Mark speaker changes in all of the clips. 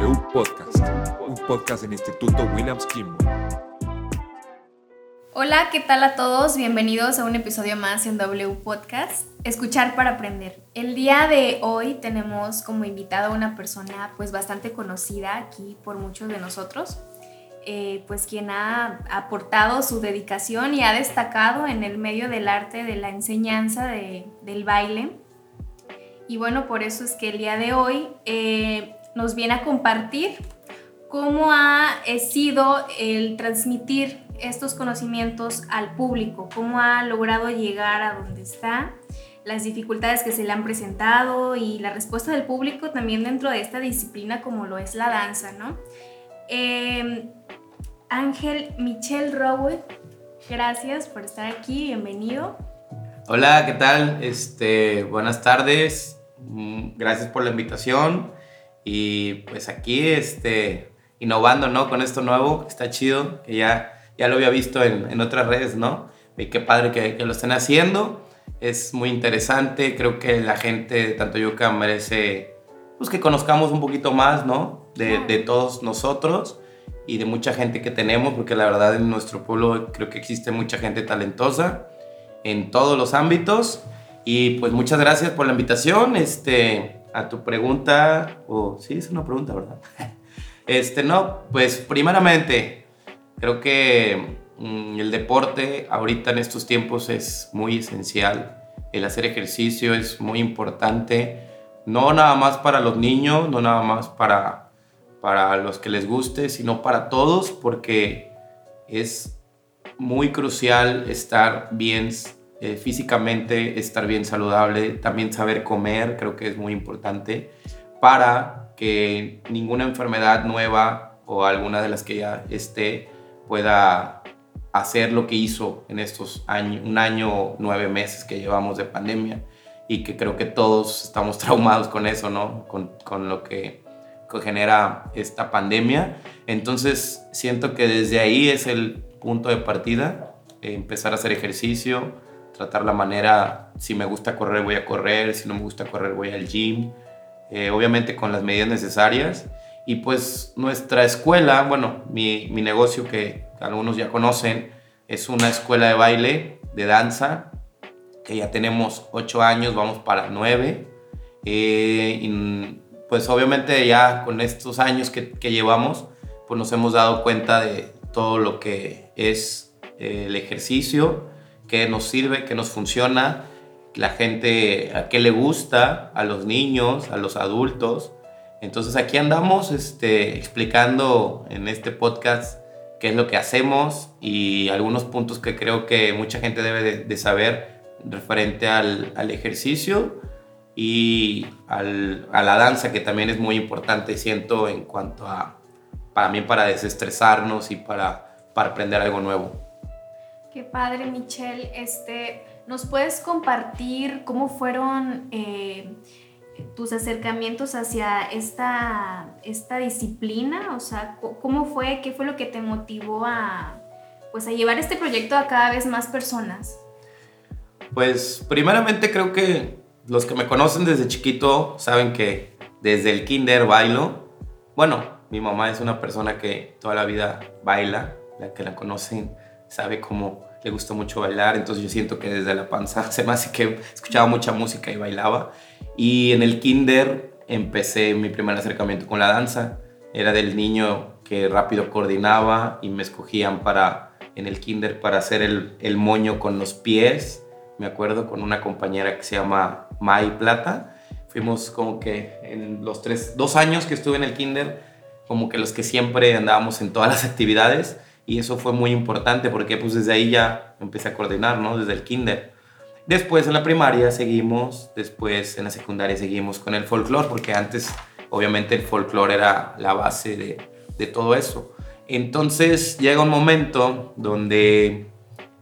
Speaker 1: W Podcast, un podcast del Instituto Williams Kimball.
Speaker 2: Hola, ¿qué tal a todos? Bienvenidos a un episodio más en W Podcast, Escuchar para Aprender. El día de hoy tenemos como invitada a una persona pues bastante conocida aquí por muchos de nosotros, eh, pues quien ha aportado su dedicación y ha destacado en el medio del arte de la enseñanza del baile. Y bueno, por eso es que el día de hoy eh, nos viene a compartir cómo ha eh, sido el transmitir estos conocimientos al público, cómo ha logrado llegar a donde está, las dificultades que se le han presentado y la respuesta del público también dentro de esta disciplina como lo es la danza, ¿no? Em, Ángel Michel Rowell, gracias por estar aquí, bienvenido.
Speaker 3: Hola, ¿qué tal? Este, buenas tardes, mm, gracias por la invitación y pues aquí este, innovando, ¿no? Con esto nuevo, está chido, que ya ya lo había visto en, en otras redes, ¿no? Y qué padre que, que, lo estén haciendo. Es muy interesante. Creo que la gente, tanto yo que merece pues, que conozcamos un poquito más, ¿no? De, de, todos nosotros y de mucha gente que tenemos, porque la verdad en nuestro pueblo creo que existe mucha gente talentosa en todos los ámbitos. Y pues muchas gracias por la invitación. Este, a tu pregunta, o sí, es una pregunta, ¿verdad? Este, no, pues primeramente, Creo que mm, el deporte ahorita en estos tiempos es muy esencial. El hacer ejercicio es muy importante, no nada más para los niños, no nada más para, para los que les guste, sino para todos, porque es muy crucial estar bien eh, físicamente, estar bien saludable, también saber comer, creo que es muy importante, para que ninguna enfermedad nueva o alguna de las que ya esté pueda hacer lo que hizo en estos años, un año, nueve meses que llevamos de pandemia y que creo que todos estamos traumados con eso, ¿no? Con, con lo que, que, genera esta pandemia. Entonces siento que desde ahí es el punto de partida, eh, empezar a hacer ejercicio, tratar la manera, si me gusta correr voy a correr, si no me gusta correr voy al gym, eh, obviamente con las medidas necesarias y pues nuestra escuela, bueno, mi, mi negocio que algunos ya conocen, es una escuela de baile, de danza, que ya tenemos ocho años, vamos para nueve. Eh, y pues obviamente ya con estos años que, que, llevamos, pues nos hemos dado cuenta de todo lo que es el ejercicio, que nos sirve, que nos funciona, la gente a qué le gusta, a los niños, a los adultos. Entonces aquí andamos este, explicando en este podcast qué es lo que hacemos y algunos puntos que creo que mucha gente debe de, saber referente al, al ejercicio y al, a la danza que también es muy importante siento en cuanto a para mí para desestresarnos y para, para aprender algo nuevo.
Speaker 2: Qué padre Michelle, este, ¿nos puedes compartir cómo fueron... Eh, tus acercamientos hacia esta, esta disciplina? O sea, ¿cómo fue? ¿Qué fue lo que te motivó a, pues, a llevar este proyecto a cada vez más personas?
Speaker 3: Pues primeramente creo que los que me conocen desde chiquito saben que desde el kinder bailo. Bueno, mi mamá es una persona que toda la vida baila, la que la conocen sabe cómo le gusta mucho bailar, entonces yo siento que desde la panza se me hace que escuchaba mucha música y bailaba. Y en el kinder empecé mi primer acercamiento con la danza. Era del niño que rápido coordinaba y me escogían para en el kinder para hacer el, el moño con los pies. Me acuerdo con una compañera que se llama Mai Plata. Fuimos como que en los tres, dos años que estuve en el kinder, como que los que siempre andábamos en todas las actividades y eso fue muy importante porque pues desde ahí ya empecé a coordinar, ¿no? Desde el kinder. Después en la primaria seguimos, después en la secundaria seguimos con el folclore porque antes obviamente el folclore era la base de, de todo eso. Entonces llega un momento donde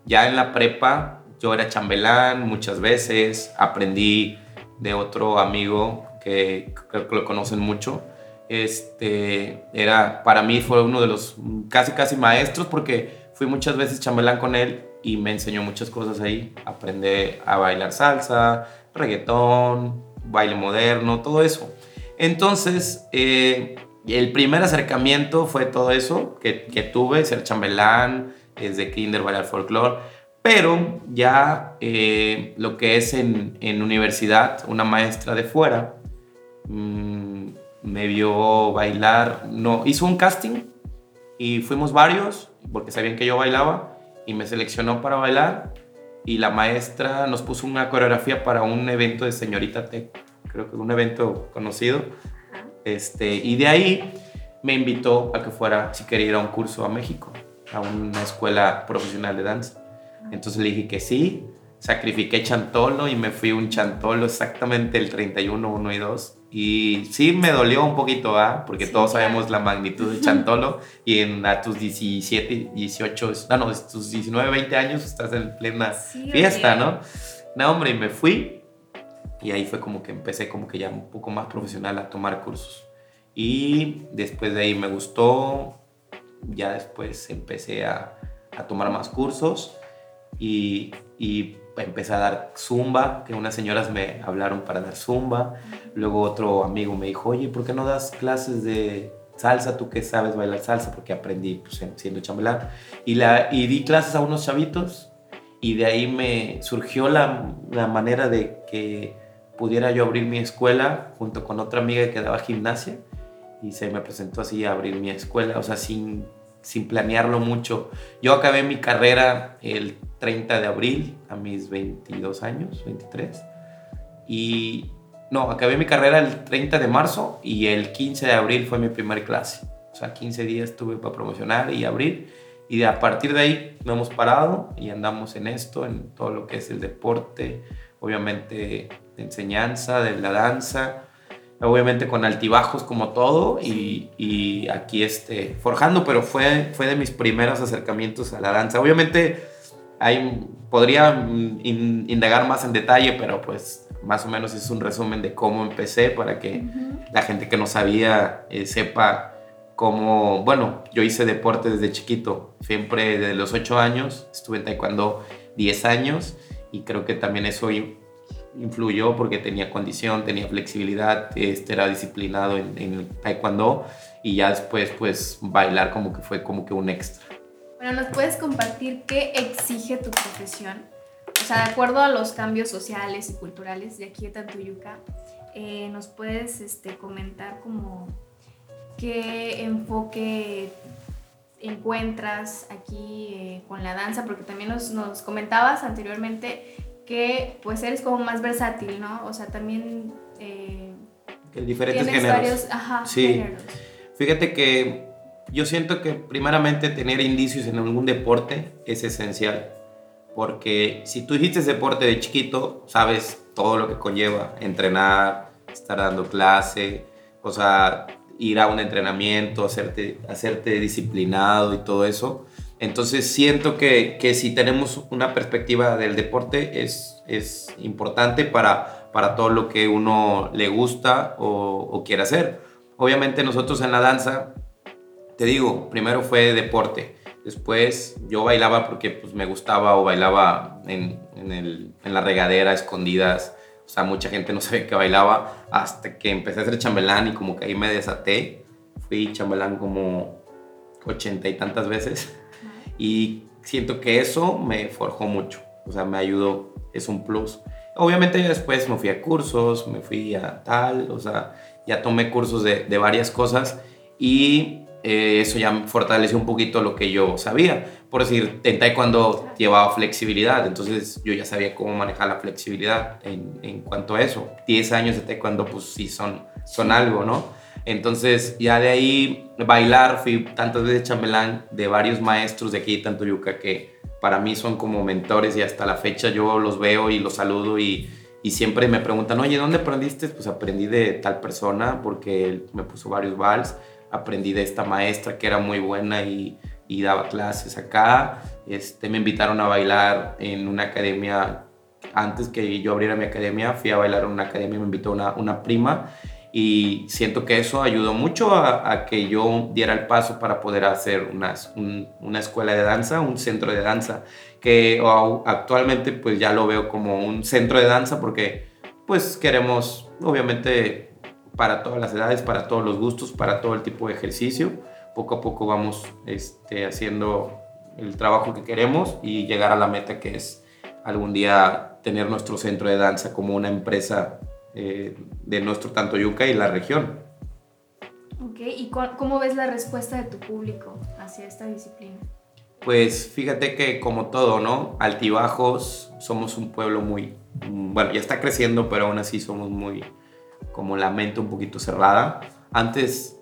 Speaker 3: ya en la prepa yo era chambelán muchas veces, aprendí de otro amigo que creo que lo conocen mucho, este, era, para mí fue uno de los casi, casi maestros porque fui muchas veces chambelán con él y me enseñó muchas cosas ahí. Aprendí a bailar salsa, reggaetón, baile moderno, todo eso. Entonces, eh, el primer acercamiento fue todo eso que, que tuve, ser chambelán, desde kinder, bailar folclore. Pero ya eh, lo que es en, universidad, una maestra de fuera mmm, me vio bailar, no, hizo un casting y fuimos varios porque sabían que yo bailaba y me seleccionó para bailar y la maestra nos puso una coreografía para un evento de señorita T, creo que un evento conocido. Este, y de ahí me invitó a que fuera, si quería ir a un curso a México, a una escuela profesional de danza. Entonces le dije que sí, sacrifiqué chantolo y me fui un chantolo exactamente el 31, 1 y 2. Y sí me dolió un poquito, ¿ah? Porque
Speaker 2: Sí,
Speaker 3: todos
Speaker 2: claro.
Speaker 3: sabemos la magnitud de chantolo y en a tus 17, 18, no, no, tus 19, 20 años estás en plena
Speaker 2: Sí,
Speaker 3: fiesta,
Speaker 2: oye.
Speaker 3: ¿no? No, hombre, y me fui y ahí fue como que empecé como que ya un poco más profesional a tomar cursos. Y después de ahí me gustó, ya después empecé a, a tomar más cursos y, y empecé a dar zumba, que unas señoras me hablaron para dar zumba. Luego otro amigo me dijo, oye, ¿por qué no das clases de salsa? Tú que sabes bailar salsa, porque aprendí pues, en- siendo chambelán. Y, la, y di clases a unos chavitos y de ahí me surgió la, la manera de que pudiera yo abrir mi escuela junto con otra amiga que daba gimnasia y se me presentó así a abrir mi escuela, o sea, sin, sin planearlo mucho. Yo acabé mi carrera el 30 de abril a mis 22 años, 23. Y no, acabé mi carrera el 30 de marzo y el 15 de abril fue mi primer clase. O sea, 15 días tuve para promocionar y abrir. Y a partir de ahí no hemos parado y andamos en esto, en todo lo que es el deporte, obviamente de enseñanza, de la danza, obviamente con altibajos como todo y, y aquí este, forjando, pero fue, fue de mis primeros acercamientos a la danza. Obviamente hay, podría mm, in- indagar más en detalle, pero pues más o menos es un resumen de cómo empecé para que
Speaker 2: Ujú.
Speaker 3: la gente que no sabía eh, sepa cómo, bueno, yo hice deporte desde chiquito, siempre desde los 8 años, estuve en taekwondo 10 años y creo que también eso in- influyó porque tenía condición, tenía flexibilidad, este, era disciplinado en, en taekwondo y ya después pues bailar como que fue como que un extra.
Speaker 2: Bueno, ¿nos puedes compartir qué exige tu profesión? O sea, de acuerdo a los cambios sociales y culturales de aquí de Tantuyuca, eh, ¿nos puedes este, comentar como qué enfoque encuentras aquí eh, con la danza? Porque también nos, nos comentabas anteriormente que pues eres como más versátil, ¿no? O sea, también eh,
Speaker 3: Que diferentes
Speaker 2: tienes
Speaker 3: géneros.
Speaker 2: varios ajá,
Speaker 3: Sí.
Speaker 2: géneros.
Speaker 3: Fíjate que yo siento que primeramente tener indicios en algún deporte es esencial. Porque si tú hiciste deporte de chiquito, sabes todo lo que conlleva entrenar, estar dando clase, o sea, ir a un entrenamiento, hacerte, hacerte disciplinado y todo eso. Entonces siento que, que si tenemos una perspectiva del deporte es, es importante para, para todo lo que uno le gusta o, o quiere hacer. Obviamente nosotros en la danza, te digo, primero fue deporte. Después yo bailaba porque pues, me gustaba o bailaba en, en, el- en la regadera, escondidas. O sea, mucha gente no sabía que bailaba hasta que empecé a ser chambelán y como que ahí me desaté. Fui chambelán como ochenta y tantas veces y siento que eso me forjó mucho, o sea, me ayudó, es un plus. Obviamente después me fui a cursos, me fui a tal, o sea, ya tomé cursos de, de varias cosas y eh, eso ya fortaleció un poquito lo que yo sabía. Por decir, en taekwondo llevaba flexibilidad, entonces yo ya sabía cómo manejar la flexibilidad en, en cuanto a eso. 10 años de taekwondo pues sí son, son algo, ¿no? Entonces, ya de ahí bailar, fui tantas veces chambelán de varios maestros de aquí de Tantoyuca que para mí son como mentores y hasta la fecha yo los veo y los saludo y, y siempre me preguntan, oye, ¿dónde aprendiste? Pues aprendí de tal persona porque él me puso varios vals, aprendí de esta maestra que era muy buena y, daba clases acá, este, me invitaron a bailar en una academia, antes que yo abriera mi academia, fui a bailar en una academia, me invitó una, prima. Y siento que eso ayudó mucho a, que yo diera el paso para poder hacer una, un- una escuela de danza, un centro de danza, que actualmente pues ya lo veo como un centro de danza porque pues queremos obviamente para todas las edades, para todos los gustos, para todo el tipo de ejercicio. Poco a poco vamos este, haciendo el trabajo que queremos y llegar a la meta que es algún día tener nuestro centro de danza como una empresa eh, de nuestro tanto Yuca y la región.
Speaker 2: Ok, ¿y cómo ves la respuesta de tu público hacia esta disciplina?
Speaker 3: Pues fíjate que como todo, ¿no? Altibajos, somos un pueblo muy, bueno, ya está creciendo, pero aún así somos muy, como la mente un poquito cerrada. Antes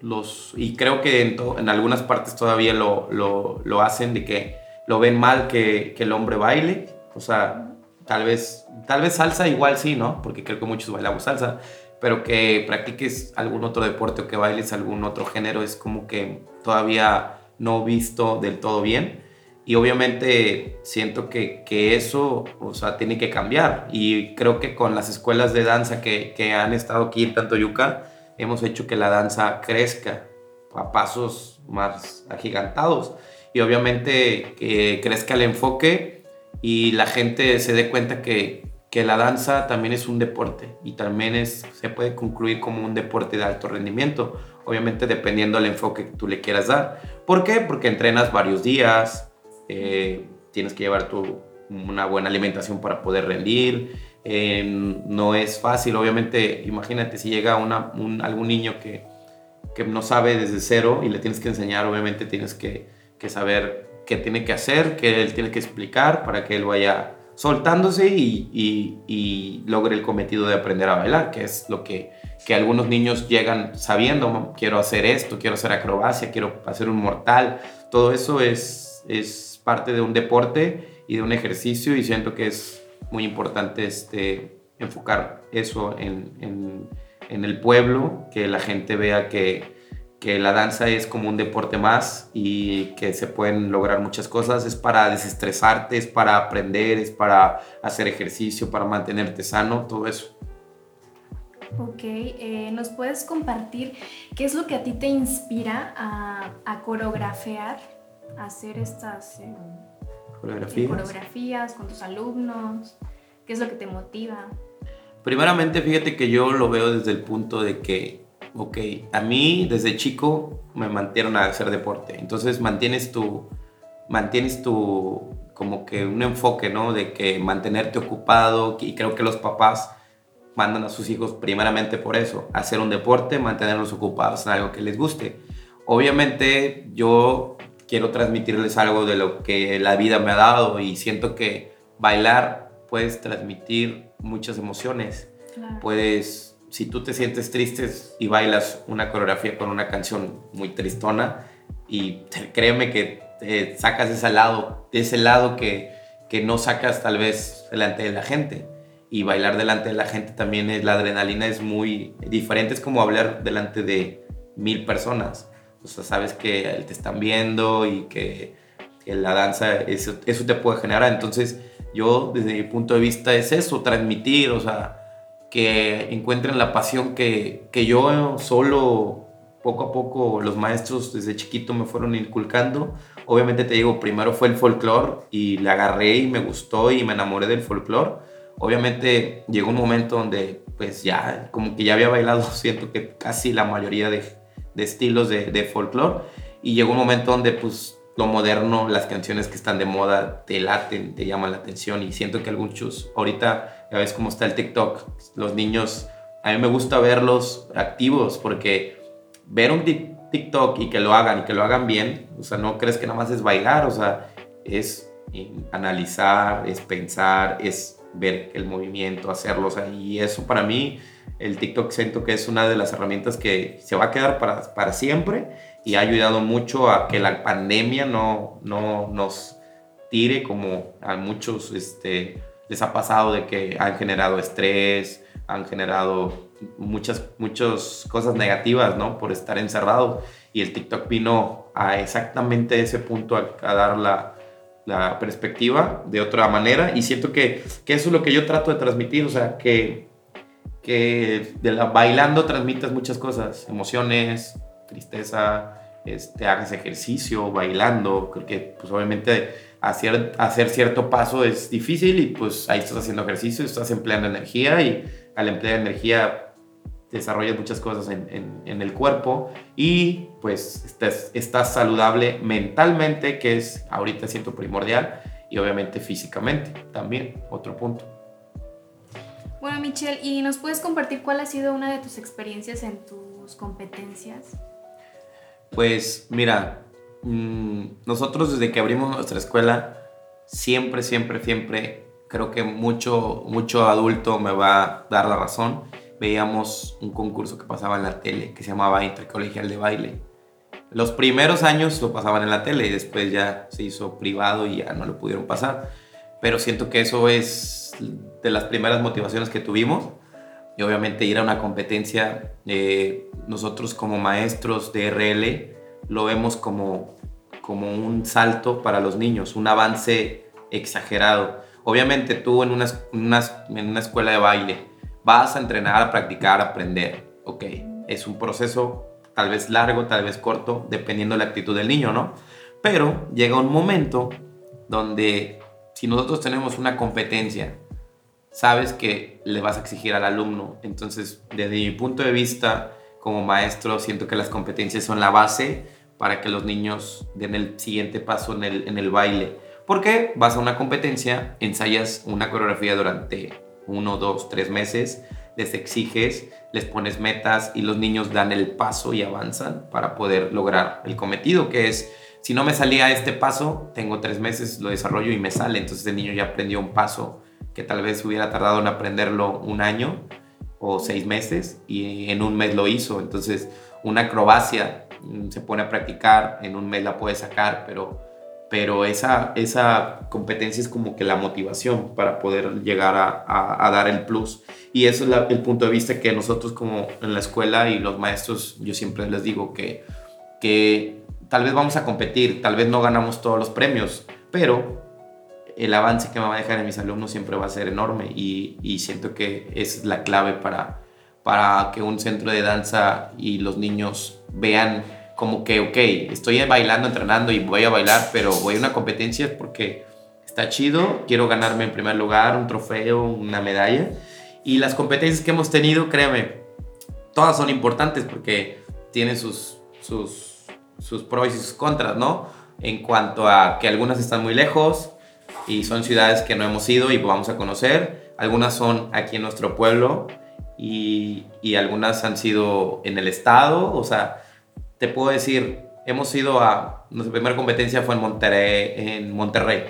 Speaker 3: los, y creo que en, en algunas partes todavía lo, lo, lo, hacen de que lo ven mal que, que, el hombre baile, o sea, tal vez, tal vez salsa igual sí, ¿no? Porque creo que muchos bailamos salsa, pero que practiques algún otro deporte o que bailes algún otro género es como que todavía no visto del todo bien. Y obviamente siento que, que, eso, o sea, tiene que cambiar. Y creo que con las escuelas de danza que, que han estado aquí en Tantoyuca, hemos hecho que la danza crezca a pasos más agigantados. Y obviamente que crezca el enfoque y la gente se dé cuenta que, que la danza también es un deporte y también es, se puede concluir como un deporte de alto rendimiento, obviamente dependiendo del enfoque que tú le quieras dar. ¿Por qué? Porque entrenas varios días, eh, tienes que llevar tu, una buena alimentación para poder rendir, eh, no es fácil, obviamente, imagínate si llega una, un, algún niño que, que no sabe desde cero y le tienes que enseñar, obviamente tienes que, que saber qué tiene que hacer, qué él tiene que explicar para que él vaya soltándose y, y, logre el cometido de aprender a bailar, que es lo que, que algunos niños llegan sabiendo, quiero hacer esto, quiero hacer acrobacia, quiero hacer un mortal, todo eso es, es parte de un deporte y de un ejercicio y siento que es muy importante este, enfocar eso en, en, el pueblo, que la gente vea que que la danza es como un deporte más y que se pueden lograr muchas cosas. Es para desestresarte, es para aprender, es para hacer ejercicio, para mantenerte sano, todo eso.
Speaker 2: Ok, eh, ¿nos puedes compartir qué es lo que a ti te inspira a, a coreografiar, hacer estas eh,
Speaker 3: ¿Coreografías?
Speaker 2: coreografías con tus alumnos? ¿Qué es lo que te motiva?
Speaker 3: Primeramente, fíjate que yo lo veo desde el punto de que ok, a mí desde chico me mantieron a hacer deporte, entonces mantienes tu, mantienes tu, como que un enfoque, ¿no? De que mantenerte ocupado y creo que los papás mandan a sus hijos primeramente por eso, hacer un deporte, mantenerlos ocupados en algo que les guste. Obviamente yo quiero transmitirles algo de lo que la vida me ha dado y siento que bailar puedes transmitir muchas emociones,
Speaker 2: Claro.
Speaker 3: puedes si tú te sientes triste y bailas una coreografía con una canción muy tristona y créeme que te sacas ese lado, ese lado que, que no sacas tal vez delante de la gente. Y bailar delante de la gente también es, la adrenalina es muy diferente, es como hablar delante de mil personas. O sea, sabes que te están viendo y que, que la danza, eso, eso te puede generar. Entonces, yo desde mi punto de vista es eso, transmitir, o sea, que encuentren la pasión que, que yo solo, poco a poco, los maestros desde chiquito me fueron inculcando. Obviamente te digo, primero fue el folclore y le agarré y me gustó y me enamoré del folclore. Obviamente llegó un momento donde pues ya, como que ya había bailado, siento que casi la mayoría de, de estilos de, de folclore. Y llegó un momento donde pues lo moderno, las canciones que están de moda te laten, te llaman la atención y siento que algunos ahorita ya ves cómo está el TikTok, los niños, a mí me gusta verlos activos porque ver un TikTok y que lo hagan y que lo hagan bien, o sea, no crees que nada más es bailar, o sea, es analizar, es pensar, es ver el movimiento, hacerlo, o y eso para mí, el TikTok siento que es una de las herramientas que se va a quedar para, para siempre y ha ayudado mucho a que la pandemia no, no nos tire como a muchos este, les ha pasado de que han generado estrés, han generado muchas, muchas cosas negativas, ¿no? Por estar encerrado. Y el TikTok vino a exactamente ese punto a, a dar la, la, perspectiva de otra manera. Y siento que, que, eso es lo que yo trato de transmitir, o sea, que, que de la, bailando transmitas muchas cosas, emociones, tristeza, este, hagas ejercicio, bailando, creo que pues obviamente hacer, hacer cierto paso es difícil y pues ahí estás haciendo ejercicio, estás empleando energía y al emplear energía desarrollas muchas cosas en, en- en el cuerpo y pues estás, estás saludable mentalmente, que es ahorita siento primordial, y obviamente físicamente también, otro punto.
Speaker 2: Bueno, Michelle, ¿y nos puedes compartir cuál ha sido una de tus experiencias en tus competencias?
Speaker 3: Pues mira, mm, nosotros desde que abrimos nuestra escuela, siempre, siempre, siempre, creo que mucho, mucho adulto me va a dar la razón. Veíamos un concurso que pasaba en la tele que se llamaba Intercolegial de Baile. Los primeros años lo pasaban en la tele y después ya se hizo privado y ya no lo pudieron pasar. Pero siento que eso es de las primeras motivaciones que tuvimos y obviamente ir a una competencia, eh, nosotros como maestros de RL lo vemos como, como un salto para los niños, un avance exagerado. Obviamente tú en una, una en una escuela de baile vas a entrenar, a practicar, a aprender, ok, es un proceso tal vez largo, tal vez corto, dependiendo de la actitud del niño, ¿no? Pero llega un momento donde si nosotros tenemos una competencia sabes que le vas a exigir al alumno. Entonces, desde mi punto de vista como maestro, siento que las competencias son la base para que los niños den el siguiente paso en el, en el baile. Porque vas a una competencia, ensayas una coreografía durante uno, dos, tres meses, les exiges, les pones metas y los niños dan el paso y avanzan para poder lograr el cometido, que es, si no me salía este paso, tengo tres meses, lo desarrollo y me sale. Entonces el niño ya aprendió un paso que tal vez hubiera tardado en aprenderlo un año o seis meses y en un mes lo hizo. Entonces, una acrobacia mm, se pone a practicar, en un mes la puede sacar, pero, pero esa, esa competencia es como que la motivación para poder llegar a, a- a dar el plus. Y eso es la- el punto de vista que nosotros como en la escuela y los maestros, yo siempre les digo que, que tal vez vamos a competir, tal vez no ganamos todos los premios, pero el avance que me va a dejar en mis alumnos siempre va a ser enorme y, y siento que es la clave para, para que un centro de danza y los niños vean como que, ok, estoy bailando, entrenando y voy a bailar, pero voy a una competencia porque está chido, quiero ganarme en primer lugar un trofeo, una medalla. Y las competencias que hemos tenido, créeme, todas son importantes porque tienen sus, sus, sus pros y sus contras, ¿no? En cuanto a que algunas están muy lejos, y son ciudades que no hemos ido y vamos a conocer. Algunas son aquí en nuestro pueblo y, y algunas han sido en el estado. O sea, te puedo decir, hemos ido a, nuestra primera competencia fue en Monterrey, en Monterrey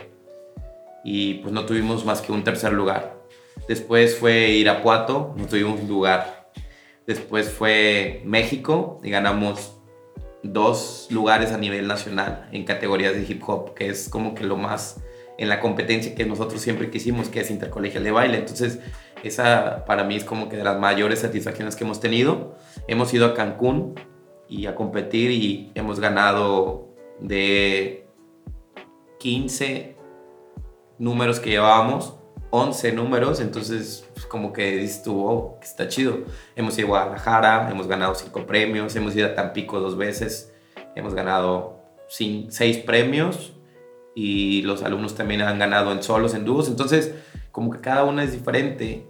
Speaker 3: y pues no tuvimos más que un tercer lugar. Después fue Irapuato, no tuvimos lugar. Después fue México y ganamos dos lugares a nivel nacional en categorías de hip hop, que es como que lo más en la competencia que nosotros siempre quisimos, que es intercolegial de baile. Entonces, esa para mí es como que de las mayores satisfacciones que hemos tenido. Hemos ido a Cancún y a competir y hemos ganado de 15 números que llevábamos, 11 números, entonces pues, como que estuvo, que está chido. Hemos ido a Guadalajara, hemos ganado 5 premios, hemos ido a Tampico dos veces, hemos ganado 6 premios y los alumnos también han ganado en solos, en dúos, entonces como que cada una es diferente,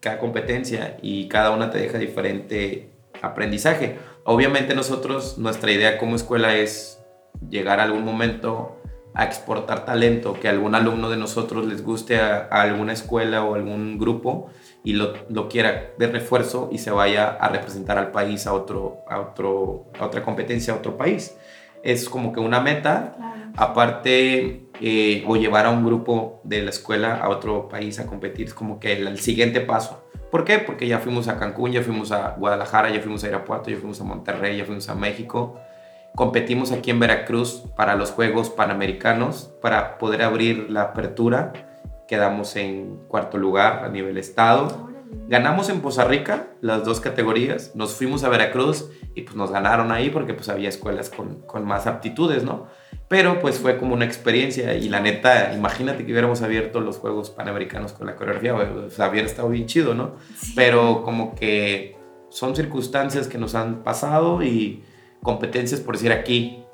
Speaker 3: cada competencia y cada una te deja diferente aprendizaje. Obviamente nosotros, nuestra idea como escuela es llegar a algún momento a exportar talento, que algún alumno de nosotros les guste a, a alguna escuela o algún grupo y lo, lo, quiera de refuerzo y se vaya a representar al país a, otro, a, otro, a otra competencia, a otro país. Es como que una meta,
Speaker 2: Claro.
Speaker 3: aparte, eh, o llevar a un grupo de la escuela a otro país a competir, es como que el, el siguiente paso. ¿Por qué? Porque ya fuimos a Cancún, ya fuimos a Guadalajara, ya fuimos a Irapuato, ya fuimos a Monterrey, ya fuimos a México competimos aquí en Veracruz para los Juegos Panamericanos para poder abrir la apertura. Quedamos en cuarto lugar a nivel estado. Ganamos en Poza Rica las dos categorías. Nos fuimos a Veracruz y pues nos ganaron ahí porque pues había escuelas con, con más aptitudes, ¿no? Pero pues fue como una experiencia y la neta, imagínate que hubiéramos abierto los Juegos Panamericanos con la coreografía, o sea, hubiera estado bien chido, ¿no?
Speaker 2: Sí.
Speaker 3: Pero como que son circunstancias que nos han pasado y competencias, por decir aquí,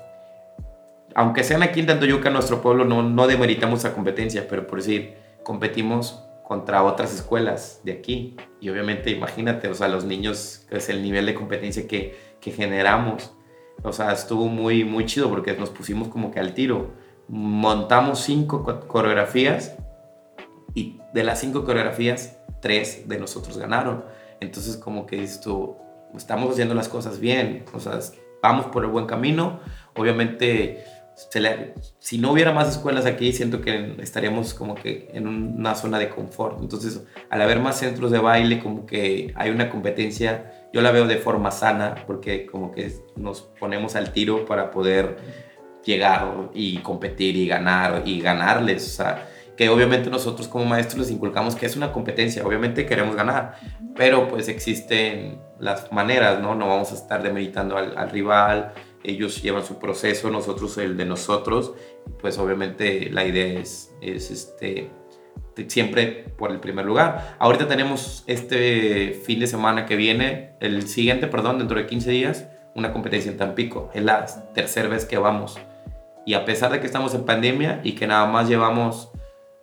Speaker 3: aunque sean aquí en Tantoyuca, nuestro pueblo, no, no demeritamos esa competencia, pero por decir, competimos contra otras escuelas de aquí. Y obviamente, imagínate, o sea, los niños, es el nivel de competencia que, que generamos. O sea, estuvo muy, muy chido porque nos pusimos como que al tiro. Montamos cinco coreografías y de las cinco coreografías, tres de nosotros ganaron. Entonces, como que esto, estamos haciendo las cosas bien, o sea, vamos por el buen camino. Obviamente, si no hubiera más escuelas aquí, siento que estaríamos como que en una zona de confort. Entonces, al haber más centros de baile, como que hay una competencia, yo la veo de forma sana, porque como que nos ponemos al tiro para poder llegar y competir y ganar y ganarles. O sea, que obviamente nosotros como maestros les inculcamos que es una competencia, obviamente queremos ganar, pero pues existen las maneras, ¿no? No vamos a estar demeritando al, al rival, ellos llevan su proceso, nosotros el de nosotros, pues obviamente la idea es, es este, siempre por el primer lugar. Ahorita tenemos este fin de semana que viene, el siguiente, perdón, dentro de 15 días, una competencia en Tampico. Es la tercera vez que vamos. Y a pesar de que estamos en pandemia y que nada más llevamos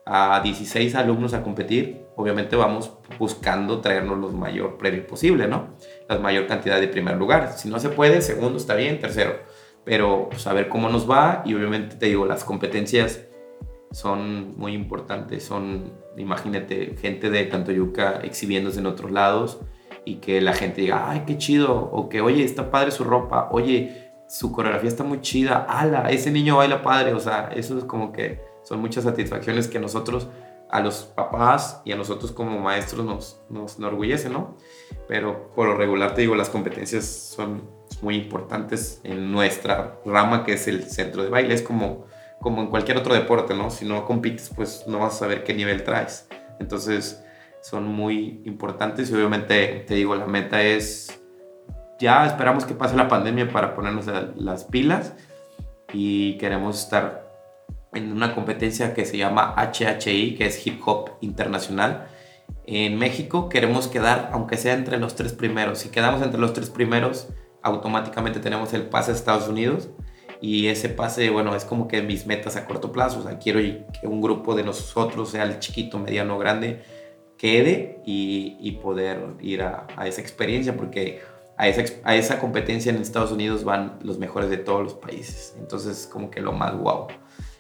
Speaker 3: a 16 alumnos a competir, obviamente vamos buscando traernos los mayor premio posible, ¿no? La mayor cantidad de primer lugar. Si no se puede, segundo está bien, tercero. Pero pues, a ver cómo nos va y obviamente te digo, las competencias son muy importantes. Son, imagínate, gente de Tantoyuca exhibiéndose en otros lados y que la gente diga, ay, qué chido, o que, oye, está padre su ropa, oye, su coreografía está muy chida, ala, ese niño baila padre, o sea, eso es como que son muchas satisfacciones que nosotros, a los papás y a nosotros como maestros nos, nos enorgullece, ¿no? Pero por lo regular te digo, las competencias son muy importantes en nuestra rama que es el centro de baile. Es como, como en cualquier otro deporte, ¿no? Si no compites, pues no vas a saber qué nivel traes. Entonces son muy importantes y obviamente te digo, la meta es, ya esperamos que pase la pandemia para ponernos las pilas y queremos estar en una competencia que se llama HHI, que es Hip Hop Internacional. En México queremos quedar, aunque sea entre los tres primeros. Si quedamos entre los tres primeros, automáticamente tenemos el pase a Estados Unidos. Y ese pase, bueno, es como que mis metas a corto plazo. O sea, quiero que un grupo de nosotros, sea el chiquito, mediano, grande, quede y, poder ir a, esa experiencia, porque a esa, a esa competencia en Estados Unidos van los mejores de todos los países. Entonces, como que lo más guau.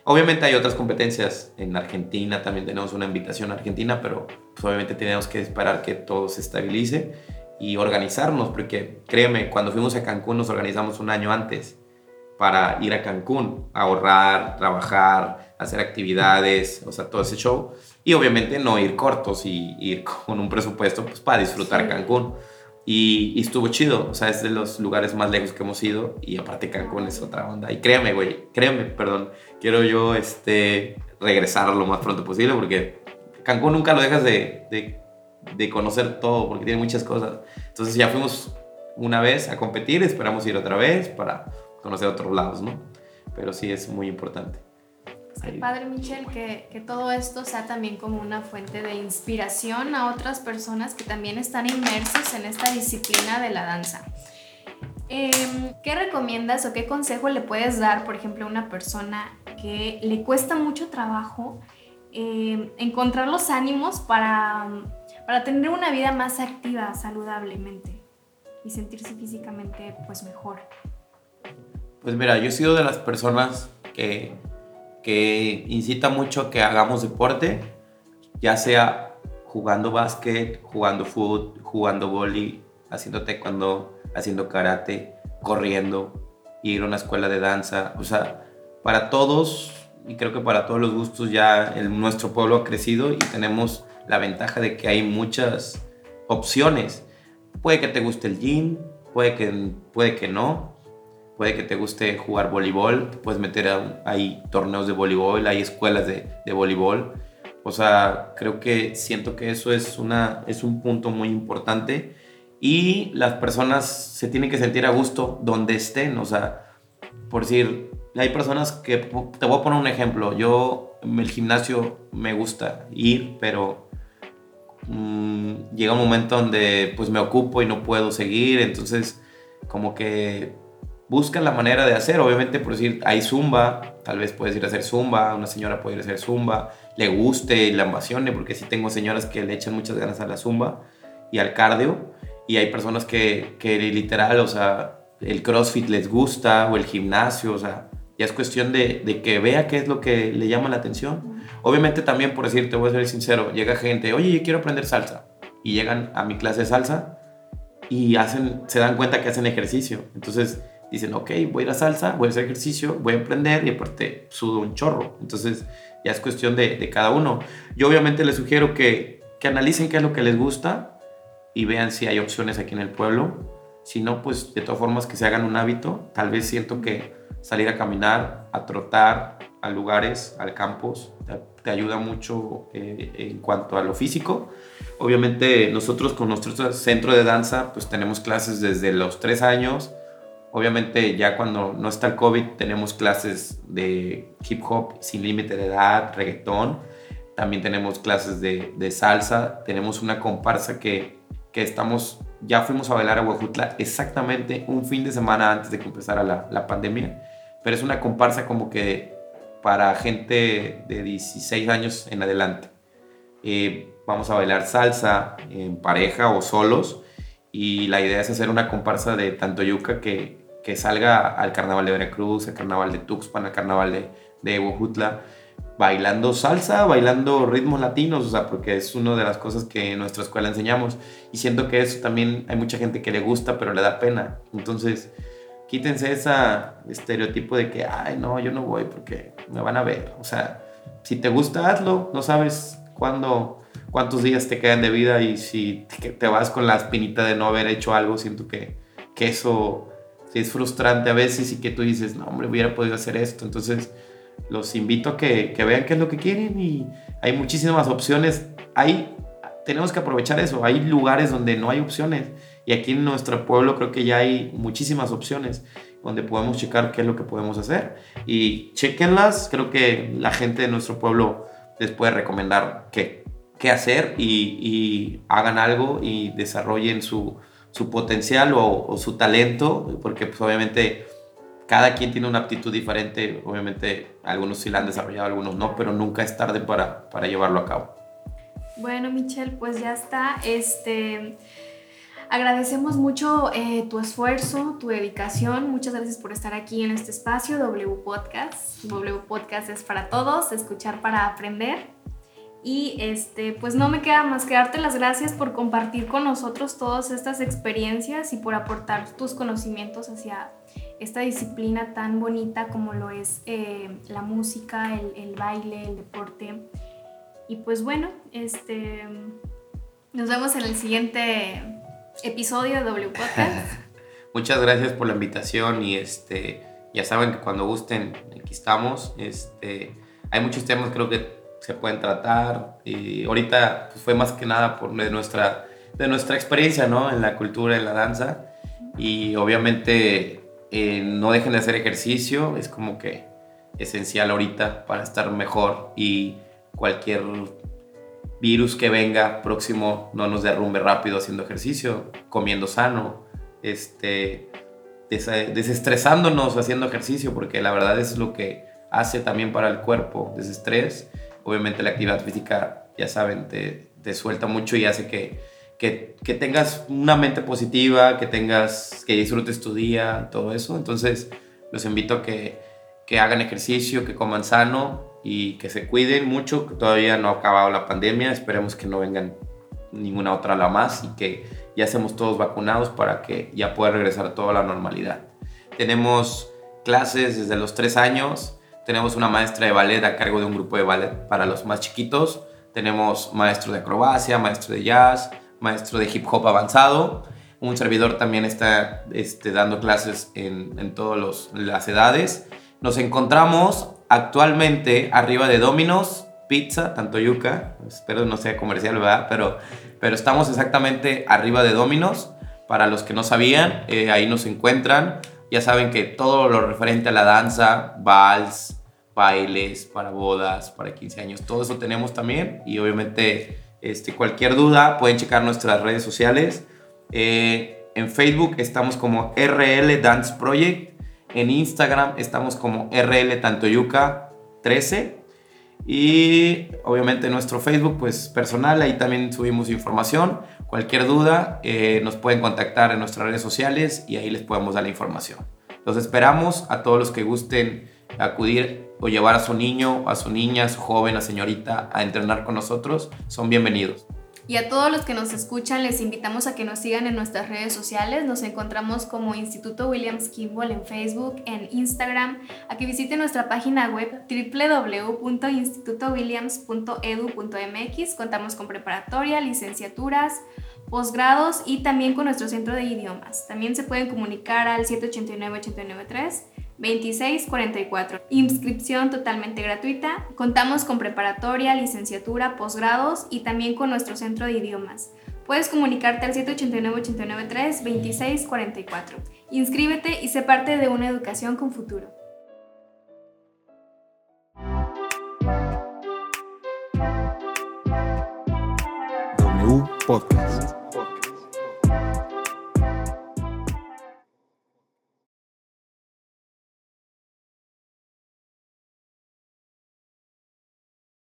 Speaker 3: Obviamente hay otras competencias. En Argentina también tenemos una invitación a Argentina, pero pues, obviamente tenemos que esperar que todo se estabilice y organizarnos, porque créeme, cuando fuimos a Cancún nos organizamos un año antes para ir a Cancún, ahorrar, trabajar, hacer actividades, o sea, todo ese show. Y obviamente no ir cortos y ir con un presupuesto pues, para disfrutar Cancún. Y, estuvo chido, o sea, es de los lugares más lejos que hemos ido y aparte Cancún es otra onda. Y créeme, güey, créeme, perdón, quiero yo este, regresar lo más pronto posible porque Cancún nunca lo dejas de, de, de, conocer todo porque tiene muchas cosas. Entonces ya fuimos una vez a competir, esperamos ir otra vez para conocer otros lados, ¿no? Pero sí es muy importante.
Speaker 2: Qué padre, Michelle, que, que, todo esto sea también como una fuente de inspiración a otras personas que también están inmersos en esta disciplina de la danza. Em, ¿Qué recomiendas o qué consejo le puedes dar, por ejemplo, a una persona que le cuesta mucho trabajo em, encontrar los ánimos para, para tener una vida más activa, saludablemente y sentirse físicamente pues mejor?
Speaker 3: Pues mira, yo he sido de las personas que que incita mucho que hagamos deporte, ya sea jugando básquet, jugando fútbol, jugando vóley, haciendo taekwondo, haciendo karate, corriendo, ir a una escuela de danza, o sea, para todos y creo que para todos los gustos ya nuestro pueblo ha crecido y tenemos la ventaja de que hay muchas opciones. Puede que te guste el gym, puede que, puede que no, puede que te guste jugar voleibol, puedes meter ahí torneos de voleibol, hay escuelas de, de, voleibol. O sea, creo que siento que eso es, una, es un punto muy importante y las personas se tienen que sentir a gusto donde estén. O sea, por decir, hay personas que, te voy a poner un ejemplo, yo el gimnasio me gusta ir, pero mm, llega un momento donde pues me ocupo y no puedo seguir, entonces como que buscan la manera de hacer. Obviamente, por decir, hay zumba, tal vez puedes ir a hacer zumba, una señora puede ir a hacer zumba. le guste y la ambasione, porque sí tengo señoras que le echan muchas ganas a la zumba y al cardio, y hay personas que, que literal, o sea, el CrossFit les gusta o el gimnasio, o sea, ya es cuestión de, de, que vea qué es lo que le llama la atención. Obviamente también, por decirte, voy a ser sincero, llega gente, oye, yo quiero aprender salsa, y llegan a mi clase de salsa y hacen, se dan cuenta que hacen ejercicio. Entonces dicen, ok, voy a ir a salsa, voy a hacer ejercicio, voy a aprender y aparte sudo un chorro. Entonces ya es cuestión de, de cada uno. Yo obviamente les sugiero que, que analicen qué es lo que les gusta y vean si hay opciones aquí en el pueblo. Si no, pues de todas formas que se hagan un hábito. Tal vez siento que salir a caminar, a trotar a lugares, al campus, te, te ayuda mucho eh, en cuanto a lo físico. Obviamente nosotros con nuestro centro de danza pues tenemos clases desde los tres años. Obviamente ya cuando no está el COVID tenemos clases de hip hop sin límite de edad, reggaetón. También tenemos clases de, salsa. Tenemos una comparsa que, que estamos, ya fuimos a bailar a Huajutla exactamente un fin de semana antes de que empezara la, la pandemia. Pero es una comparsa como que para gente de 16 años en adelante. Eh, vamos a bailar salsa en pareja o solos y la idea es hacer una comparsa de tanto yuca que, que salga al carnaval de Veracruz, al carnaval de Tuxpan, al carnaval de, de Huejutla, bailando salsa, bailando ritmos latinos, o sea, porque es una de las cosas que en nuestra escuela enseñamos. Y siento que eso también hay mucha gente que le gusta pero le da pena, entonces quítense ese estereotipo de que, ay, no, yo no voy porque me van a ver, o sea, si te gusta, hazlo, no sabes cuándo cuántos días te quedan de vida y si te vas con la espinita de no haber hecho algo, siento que, que eso sí es frustrante a veces y que tú dices, no, hombre, hubiera podido hacer esto. Entonces, los invito a que, que vean qué es lo que quieren y hay muchísimas opciones. Hay, tenemos que aprovechar eso. Hay lugares donde no hay opciones y aquí en nuestro pueblo creo que ya hay muchísimas opciones donde podemos checar qué es lo que podemos hacer y chequenlas. Creo que la gente de nuestro pueblo les puede recomendar qué, qué hacer y, y, hagan algo y desarrollen su, su potencial o, su talento, porque pues obviamente cada quien tiene una aptitud diferente, obviamente algunos sí la han desarrollado, algunos no, pero nunca es tarde para, para llevarlo a cabo.
Speaker 2: Bueno, Michelle, pues ya está. Este, agradecemos mucho eh, tu esfuerzo, tu dedicación. Muchas gracias por estar aquí en este espacio, W Podcast. W Podcast es para todos, escuchar para aprender. Y este, pues no me queda más que darte las gracias por compartir con nosotros todas estas experiencias y por aportar tus conocimientos hacia esta disciplina tan bonita como lo es eh, la música, el, baile, el deporte. Y pues bueno, este, nos vemos en el siguiente episodio de W.
Speaker 3: Muchas gracias por la invitación y este, ya saben que cuando gusten, aquí estamos. Este, hay muchos temas creo que se pueden tratar. Y ahorita pues, fue más que nada por de nuestra, de nuestra experiencia ¿no? en la cultura, en la danza. Y obviamente eh, no dejen de hacer ejercicio, es como que esencial ahorita para estar mejor y cualquier virus que venga próximo no nos derrumbe rápido haciendo ejercicio, comiendo sano, este, desestresándonos haciendo ejercicio, porque la verdad es lo que hace también para el cuerpo, desestrés obviamente la actividad física, ya saben, te, te suelta mucho y hace que, que, que, tengas una mente positiva, que tengas, que disfrutes tu día, todo eso. Entonces, los invito a que, que hagan ejercicio, que coman sano y que se cuiden mucho, que todavía no ha acabado la pandemia, esperemos que no vengan ninguna otra la más y que ya estemos todos vacunados para que ya pueda regresar toda la normalidad. Tenemos clases desde los tres años, tenemos una maestra de ballet a cargo de un grupo de ballet para los más chiquitos. Tenemos maestro de acrobacia, maestro de jazz, maestro de hip hop avanzado. Un servidor también está este, dando clases en, en todas las edades. Nos encontramos actualmente arriba de Domino's Pizza, tanto yuca. Espero no sea comercial, ¿verdad? Pero, pero estamos exactamente arriba de Domino's. Para los que no sabían, eh, ahí nos encuentran. Ya saben que todo lo referente a la danza, vals, bailes, para bodas, para 15 años, todo eso tenemos también. Y obviamente este, cualquier duda pueden checar nuestras redes sociales. Eh, en Facebook estamos como RL Dance Project. En Instagram estamos como RL Tantoyuca 13. Y obviamente nuestro Facebook, pues personal, ahí también subimos información. Cualquier duda, eh, nos pueden contactar en nuestras redes sociales y ahí les podemos dar la información. Los esperamos a todos los que gusten acudir o llevar a su niño, a su niña, a su joven, a señorita a entrenar con nosotros. Son bienvenidos.
Speaker 2: Y a todos los que nos escuchan, les invitamos a que nos sigan en nuestras redes sociales. Nos encontramos como Instituto Williams Kimball en Facebook, en Instagram, a que visiten nuestra página web www.institutowilliams.edu.mx. Contamos con preparatoria, licenciaturas, posgrados y también con nuestro centro de idiomas. También se pueden comunicar al 789-893. 2644. Inscripción totalmente gratuita. Contamos con preparatoria, licenciatura, posgrados y también con nuestro centro de idiomas. Puedes comunicarte al 789-893-2644. Inscríbete y sé parte de una educación con futuro.
Speaker 1: W Podcast.